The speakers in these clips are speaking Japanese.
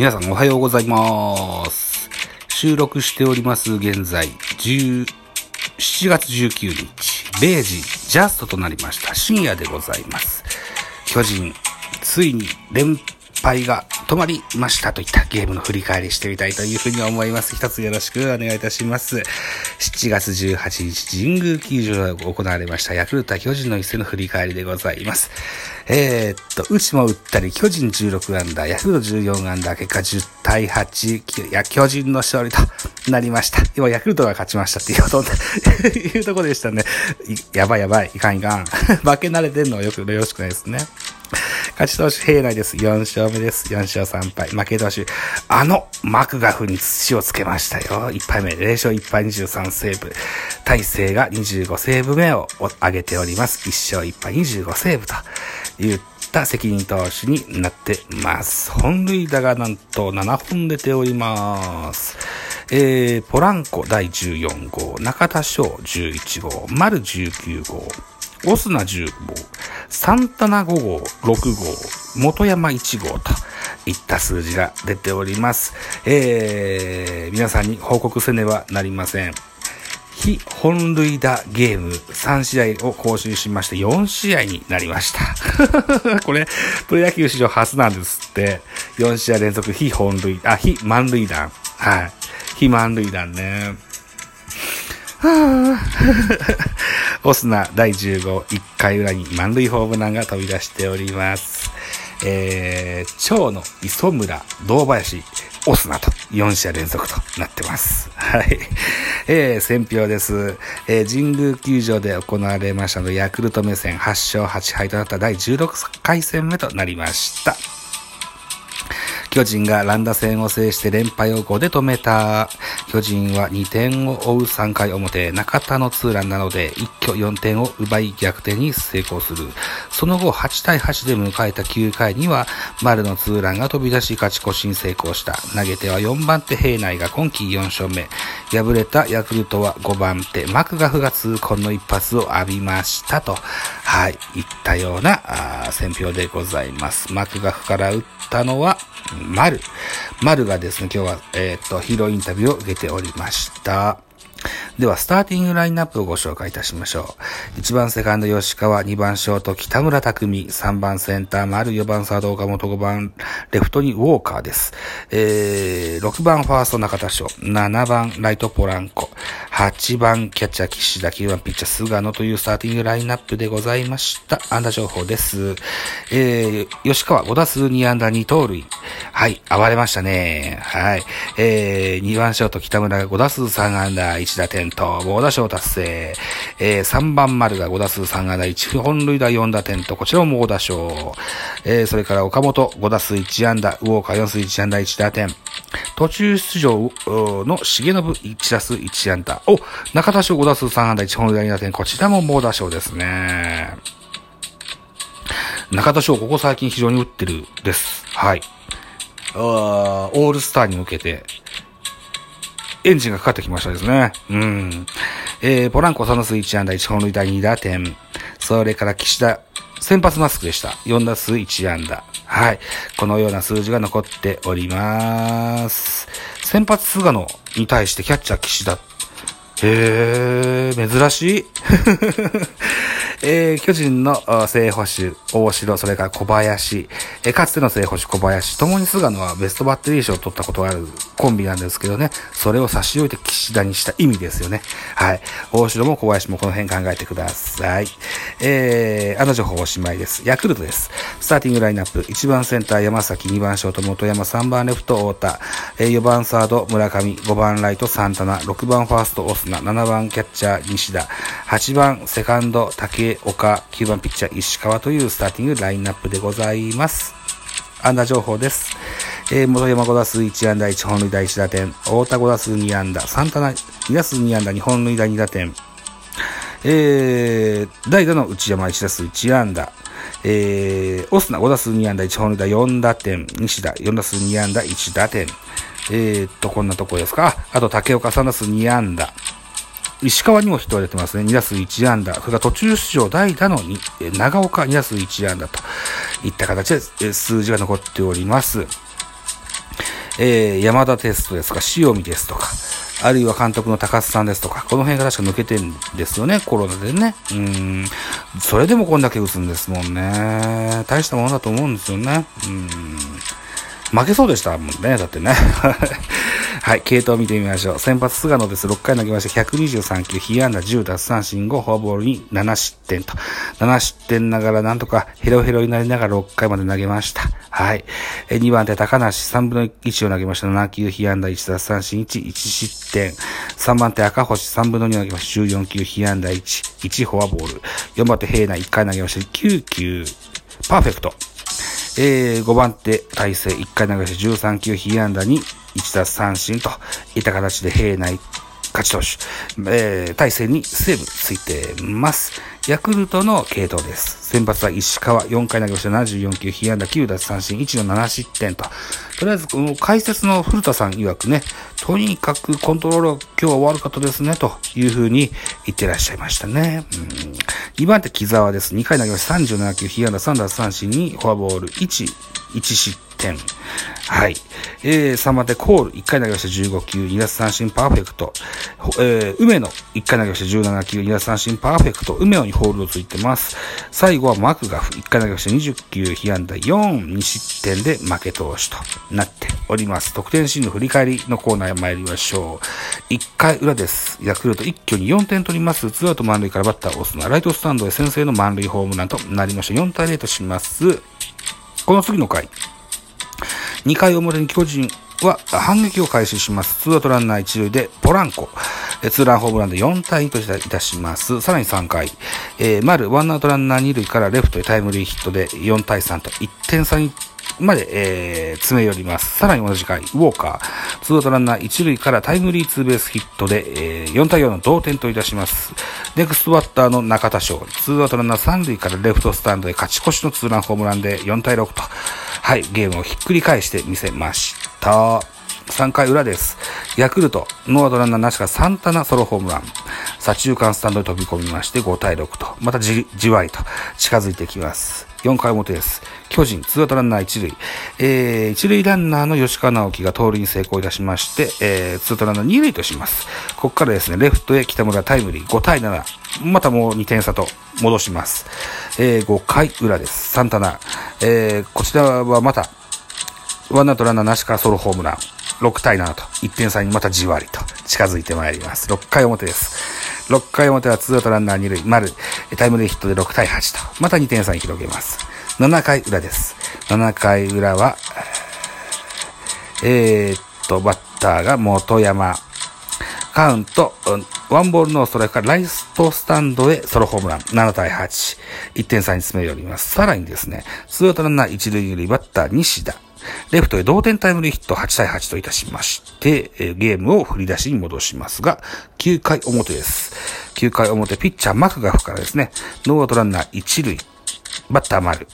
皆さんおはようございます。収録しております現在、17月19日、0時ジャストとなりました。深夜でございます。巨人、ついに連敗が止まりましたといったゲームの振り返りしてみたいというふうに思います。一つよろしくお願いいたします。7月18日、神宮球場で行われましたヤクルト巨人の一戦の振り返りでございます。えー、っと、内も打ったり、巨人16アンダー、ヤクルト14アンダー、結果10対8、や、巨人の勝利となりました。今、ヤクルトが勝ちましたっていうこと いうとこでしたね。やばいやばい、いかんいかん。負け慣れてんのはよく、よろしくないですね。勝ち投手平内です。4勝目です。4勝3敗。負け投手、あのマクガフに土をつけましたよ。1敗目、0勝1敗23セーブ。大勢が25セーブ目を上げております。1勝1敗25セーブと言った責任投手になってます。本塁打がなんと7本出ております。えー、ポランコ第14号、中田翔11号、丸19号、オスナ10号、サンタナ5号、6号、元山1号といった数字が出ております。えー、皆さんに報告せねばなりません。非本塁打ゲーム3試合を更新しまして4試合になりました。これ、プロ野球史上初なんですって。4試合連続非本塁、あ、非満塁弾。はい。非満塁弾ね。はぁオスナ第10号1回裏に満塁ホームランが飛び出しております。えー、蝶の磯村、堂林、オスナと4試合連続となってます。はい。えー、選票です。えー、神宮球場で行われましたの、ヤクルト目線8勝8敗となった第16回戦目となりました。巨人が乱打戦を制して連敗を5で止めた。巨人は2点を追う3回表、中田のツーランなので一挙4点を奪い逆転に成功する。その後8対8で迎えた9回には丸のツーランが飛び出し勝ち越しに成功した。投げては4番手平内が今季4勝目。敗れたヤクルトは5番手マクガフが痛恨の一発を浴びましたと。はい、言ったようなああ選評でございます。マクガフから打ったのは、丸。丸がですね、今日は、えーっと、ヒーローインタビューを受けておりました。では、スターティングラインナップをご紹介いたしましょう。1番セカンド吉川、2番ショート北村匠海、3番センター丸、4番サード岡本、5番レフトにウォーカーです。えー、6番ファースト中田翔、7番ライトポランコ、8番キャッチャー岸田、9番ピッチャー菅野というスターティングラインナップでございました。安打情報です。えー、吉川5打数2安打2盗塁。はい、暴れましたね。はい。えー、2番ショート北村が5打数3安打1打点と猛打賞達成。えー、3番丸が5打数3安打1本塁打4打点と、こちらも猛打賞。えー、それから岡本5打数1安打、ウォーカー4打数1安打1打点。途中出場の重信1打数1安打。お、中田翔5打数3安打1本塁打2打点。こちらも猛打賞ですね。中田翔、ここ最近非常に打ってるです。はい。オールスターに向けて、エンジンがかかってきましたですね。うん。えー、ポランコ3打数1安打1本塁打2打点。それから岸田、先発マスクでした。4打数1安打。はい。このような数字が残っております。先発菅野に対してキャッチャー岸田。へー、珍しい。えー、巨人の正捕手、大城、それから小林、えーかつての正捕手小林、ともに菅野はベストバッテリー賞を取ったことがあるコンビなんですけどね、それを差し置いて岸田にした意味ですよね。はい。大城も小林もこの辺考えてください。えー、あの情報おしまいです。ヤクルトです。スターティングラインナップ、1番センター山崎、2番ショート元山、3番レフト太田、えー、4番サード村上、5番ライトサンタナ、6番ファーストオスナ、7番キャッチャー西田、8番セカンド竹岡、9番ピッチャー石川というスターティングラインナップでございます。安打情報です。えー、元山5打数1安打1本塁打1打点、太田5打数2安打、サンタナ2打数2安打。2本塁打2打点、えー、代打の内山1打数1安打、えー、オスナ5打数2安打1本塁打4打点、西田4打数2安打1打点、えー、っと、こんなとこですか。ああと竹岡3打数2安打、石川にもヒットが出てますね。2打数1安打。それから途中出場代打のにえ長岡2打数1安打といった形で数字が残っております。えー、山田テストですとか、塩見ですとか、あるいは監督の高須さんですとか、この辺が確か抜けてるんですよね、コロナでね。うん。それでもこんだけ打つんですもんね。大したものだと思うんですよね。うん。負けそうでしたもんね、だってね。はい、系統を見てみましょう。先発菅野です。6回投げました。123球、被安打10奪三振5、フォアボールに7失点と。7失点ながらなんとかヘロヘロになりながら6回まで投げました。はい。2番手高梨3分の1を投げました。7球、被安打1奪三振1、1失点。3番手赤星3分の2を投げました。14球、被安打1、1フォアボール。4番手平内1回投げました。9球、パーフェクト。えー、5番手、大勢1回流し。13球、被安打に、1打三振といった形で平内勝ち投手、えー、大勢にセーブついてます。ヤクルトの系統です。先発は石川、4回投げました74球、被安打9奪三振、1の7失点と。とりあえず、この解説の古田さん曰くね、とにかくコントロール今日は悪かったですね、というふうに言ってらっしゃいましたね。うん、2番手、木沢です。2回投げました37球、被安打3奪三振に、フォアボール1、1失点。はい。えー、3番手、コール、1回投げました15球、2奪三振パーフェクト。えー、梅野、1回投げました17球、2奪三振パーフェクト。梅野にホールドついてます。最後はマクガフ、1回投げました20球、被安打4、2失点で負け投手となっております。得点シーンの振り返りのコーナーへ参りましょう。1回裏です。ヤクルト一挙に4点取ります。ツーアウト満塁からバッターを押すのはライトスタンドへ先制の満塁ホームランとなりました。4対0とします。この次の回。2回表に巨人は反撃を開始します。ツーアウトランナー1塁でポランコ。ツーランホームランで4対2といたします。さらに3回、えー、丸、ワンアウトランナー2塁からレフトへタイムリーヒットで4対3と1点差にまで、えー、詰め寄ります。さらに同じ回、ウォーカー、ツーアウトランナー1塁からタイムリーツーベースヒットで、えー、4対4の同点といたします。ネクストバッターの中田翔、ツーアウトランナー3塁からレフトスタンドへ勝ち越しのツーランホームランで4対6と、はい、ゲームをひっくり返してみせました。3回裏です。ヤクルト、ノーアウトランナーなしかサンタナソロホームラン。左中間スタンドに飛び込みまして5対6と、またじじわりと近づいてきます。4回表です。巨人、ツーアウトランナー1塁。えー、1塁ランナーの吉川直樹が盗塁に成功いたしまして、えー、ツーアウトランナー2塁とします。ここからですね、レフトへ北村タイムリー5対7。またもう2点差と戻します。えー、5回裏です。サンタナ。えー、こちらはまた、ワンアウトランナーなしからソロホームラン。6対7と、1点差にまたじわりと近づいてまいります。6回表です。6回表は2アウトランナー2塁、丸、タイムリーヒットで6対8と、また2点差に広げます。7回裏です。7回裏は、えー、っと、バッターが元山。カウント、ワンボールノーストライクからライストスタンドへソロホームラン。7対8。1点差に詰め寄ります。さらにですね、2アウトランナー1塁2塁バッター西田。レフトへ同点タイムリーヒット8対8といたしまして、えゲームを振り出しに戻しますが、9回表です。9回表、ピッチャーマクガフからですね、ノーアウトランナー1塁、バッター丸、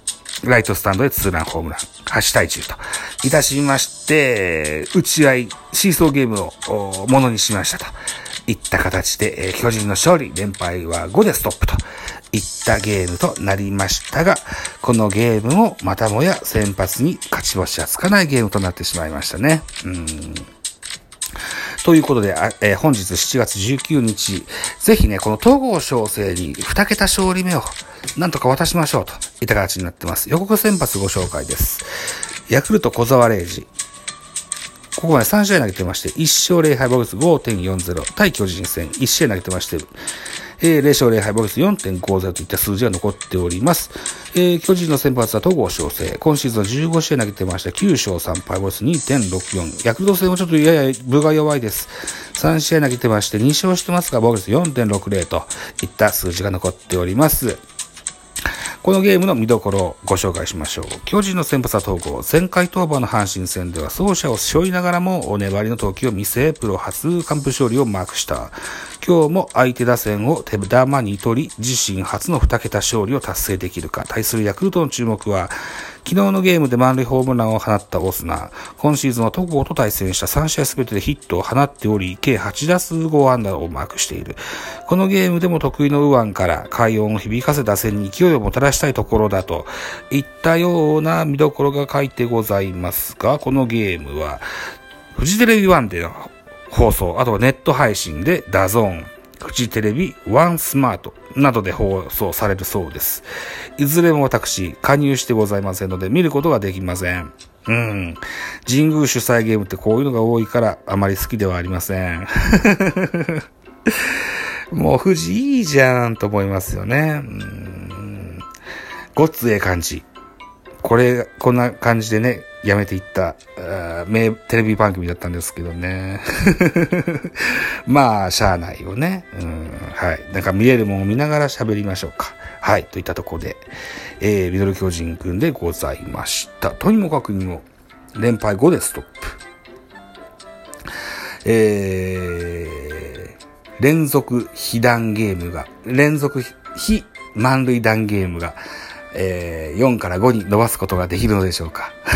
ライトスタンドへツーランホームラン、8対10といたしまして、打ち合い、シーソーゲームをものにしましたといった形で、え巨人の勝利、連敗は5でストップといったゲームとなりましたが、このゲームもまたもや先発に勝ち星はつかないゲームとなってしまいましたね。うんということで、えー、本日7月19日、ぜひね、この東郷翔征に2桁勝利目をなんとか渡しましょうといった形になってます。予告先発ご紹介です。ヤクルト小沢玲治。ここまで3試合投げてまして、1勝0敗防御率5.40対巨人戦1試合投げてまして、えー、0勝0敗、ボルス4.50といった数字が残っております。えー、巨人の先発は戸郷翔征。今シーズン15試合投げてました。9勝3敗、ボルス2.64。ヤクルト戦はちょっとやや分が弱いです。3試合投げてまして2勝してますが、ボルス4.60といった数字が残っております。このゲームの見どころをご紹介しましょう。巨人の先発は統合。前回登板の阪神戦では走者を背負いながらも粘りの投球を見せ、プロ初完封勝利をマークした。今日も相手打線を手玉に取り、自身初の2桁勝利を達成できるか。対するヤクルトの注目は、昨日のゲームで満塁ホームランを放ったオスナ。今シーズンは戸郷と対戦した3試合すべてでヒットを放っており、計8打数5安打をマークしている。このゲームでも得意の右腕から快音を響かせ打線に勢いをもたらしたいところだといったような見どころが書いてございますが、このゲームは、フジテレビ1での放送、あとはネット配信で DAZN、フジテレビ ONEsmart などで放送されるそうです。いずれも私、加入してございませんので見ることができません。うん。神宮主催ゲームってこういうのが多いからあまり好きではありません。もう富士いいじゃんと思いますよね。うん。ごっつええ感じ。これ、こんな感じでね、やめていった、名テレビ番組だったんですけどね。まあ、しゃあないよね。うん、はい。なんか見えるものを見ながら喋りましょうか。はい。といったところで、えー、ミドル巨人くんでございました。とにもかくにも、連敗5でストップ。えー、連続被弾ゲームが、連続非満塁弾ゲームが、えー、4から5に伸ばすことができるのでしょうか。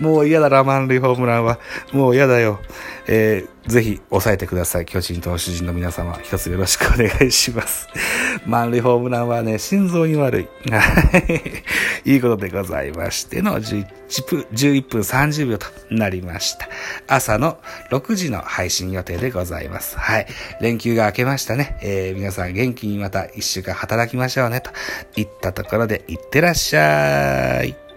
もう嫌だな、満塁ホームランは。もう嫌だよ。えー、ぜひ抑えてください。巨人投手陣の皆様、一つよろしくお願いします。満塁ホームランはね、心臓に悪い。いいことでございましての11分、11分30秒となりました。朝の6時の配信予定でございます。はい。連休が明けましたね。えー、皆さん元気にまた1週間働きましょうね。といったところで、いってらっしゃい。